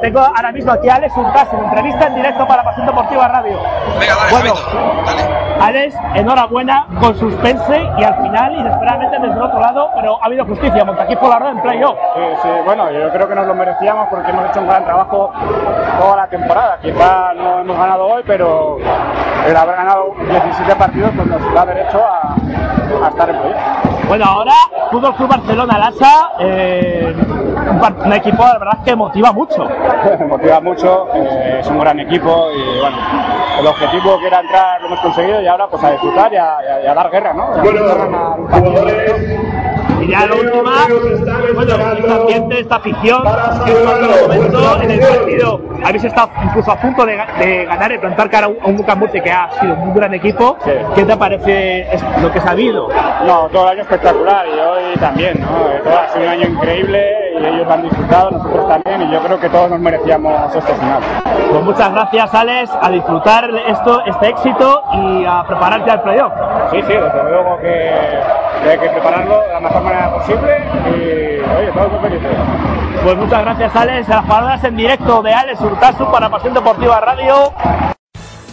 Tengo ahora mismo aquí a Alex Urtas en entrevista en directo para Pasión Deportiva Radio. Venga, dale, bueno, dale. Alex, enhorabuena con suspense y al final, inesperadamente desde el otro lado, pero ha habido justicia. Montaquí Polaró en playoff. Sí, sí, bueno, yo creo que nos lo merecíamos porque hemos hecho un gran trabajo toda la temporada. Quizá no hemos ganado hoy, pero el haber ganado 17 partidos pues nos da derecho a, a estar en playoff. Bueno, ahora Fútbol Club Barcelona Lasa, eh, un, equipo la verdad que motiva mucho. Me motiva mucho, eh, es un gran equipo y bueno, el objetivo que era entrar lo hemos conseguido y ahora pues a disfrutar y a, y a- y a dar guerra, ¿no? A. Y ya la última, bueno, ambiente, esta afición, que es un momento en el partido. Habéis estado incluso a punto de, ga- de ganar y plantar cara a un, Buca Murcia que ha sido un gran equipo. Sí. ¿Qué te parece lo que se ha habido? No, todo el año espectacular y hoy también, ¿no? Todo ha sido un año increíble ellos han disfrutado, nosotros también y yo creo que todos nos merecíamos este final. Pues muchas gracias, Alex, a disfrutar esto, este éxito y a prepararte al playoff. Sí, sí, desde luego que, que hay que prepararlo de la mejor manera posible y oye, todos muy felices. Pues muchas gracias, Alex. Las palabras en directo de Alex Urtasu para Pasión Deportiva Radio.